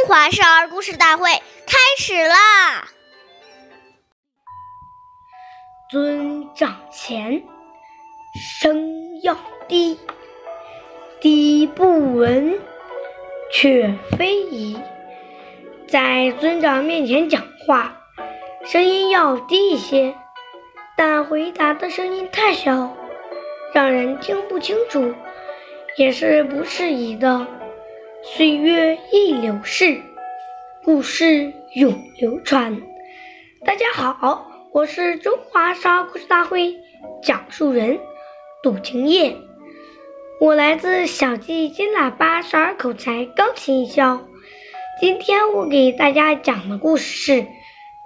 中华少儿故事大会开始啦！尊长前，声要低，低不闻，却非宜。在尊长面前讲话，声音要低一些，但回答的声音太小，让人听不清楚，也是不适宜的。岁月易流逝，故事永流传。大家好，我是中华少儿故事大会讲述人杜晴叶，我来自小季金喇叭少儿口才钢琴校。今天我给大家讲的故事是《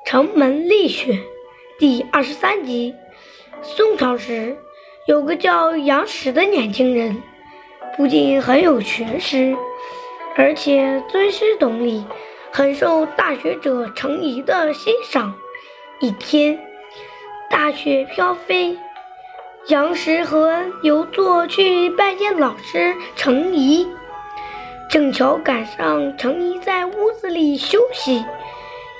城门立雪》第二十三集。宋朝时，有个叫杨时的年轻人，不仅很有学识。而且尊师懂礼，很受大学者程颐的欣赏。一天，大雪飘飞，杨时和游作去拜见老师程颐，正巧赶上程颐在屋子里休息。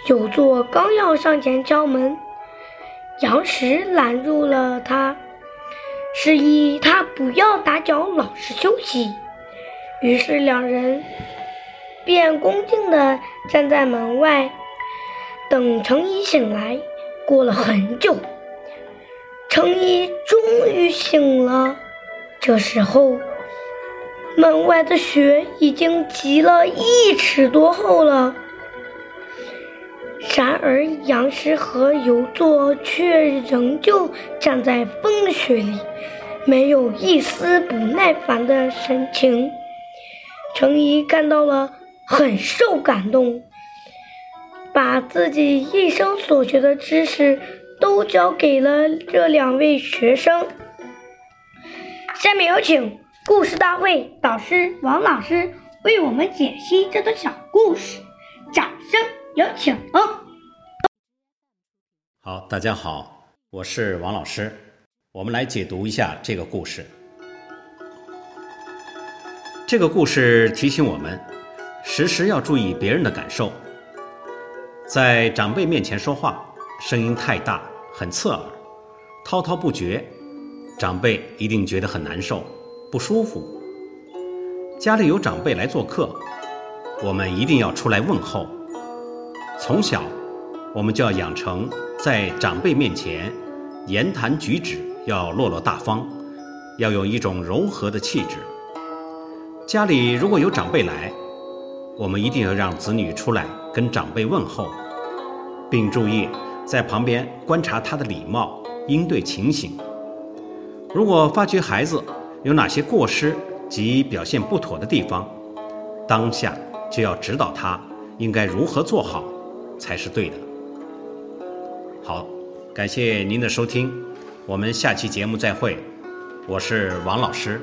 游作刚要上前敲门，杨时拦住了他，示意他不要打搅老师休息。于是两人便恭敬地站在门外，等程颐醒来。过了很久，程颐终于醒了。这时候，门外的雪已经积了一尺多厚了。然而杨时和游作却仍旧站在风雪里，没有一丝不耐烦的神情。程颐看到了，很受感动，把自己一生所学的知识都教给了这两位学生。下面有请故事大会导师王老师为我们解析这段小故事，掌声有请。好，大家好，我是王老师，我们来解读一下这个故事。这个故事提醒我们，时时要注意别人的感受。在长辈面前说话，声音太大，很刺耳，滔滔不绝，长辈一定觉得很难受、不舒服。家里有长辈来做客，我们一定要出来问候。从小，我们就要养成在长辈面前言谈举止要落落大方，要有一种柔和的气质。家里如果有长辈来，我们一定要让子女出来跟长辈问候，并注意在旁边观察他的礼貌应对情形。如果发觉孩子有哪些过失及表现不妥的地方，当下就要指导他应该如何做好才是对的。好，感谢您的收听，我们下期节目再会，我是王老师。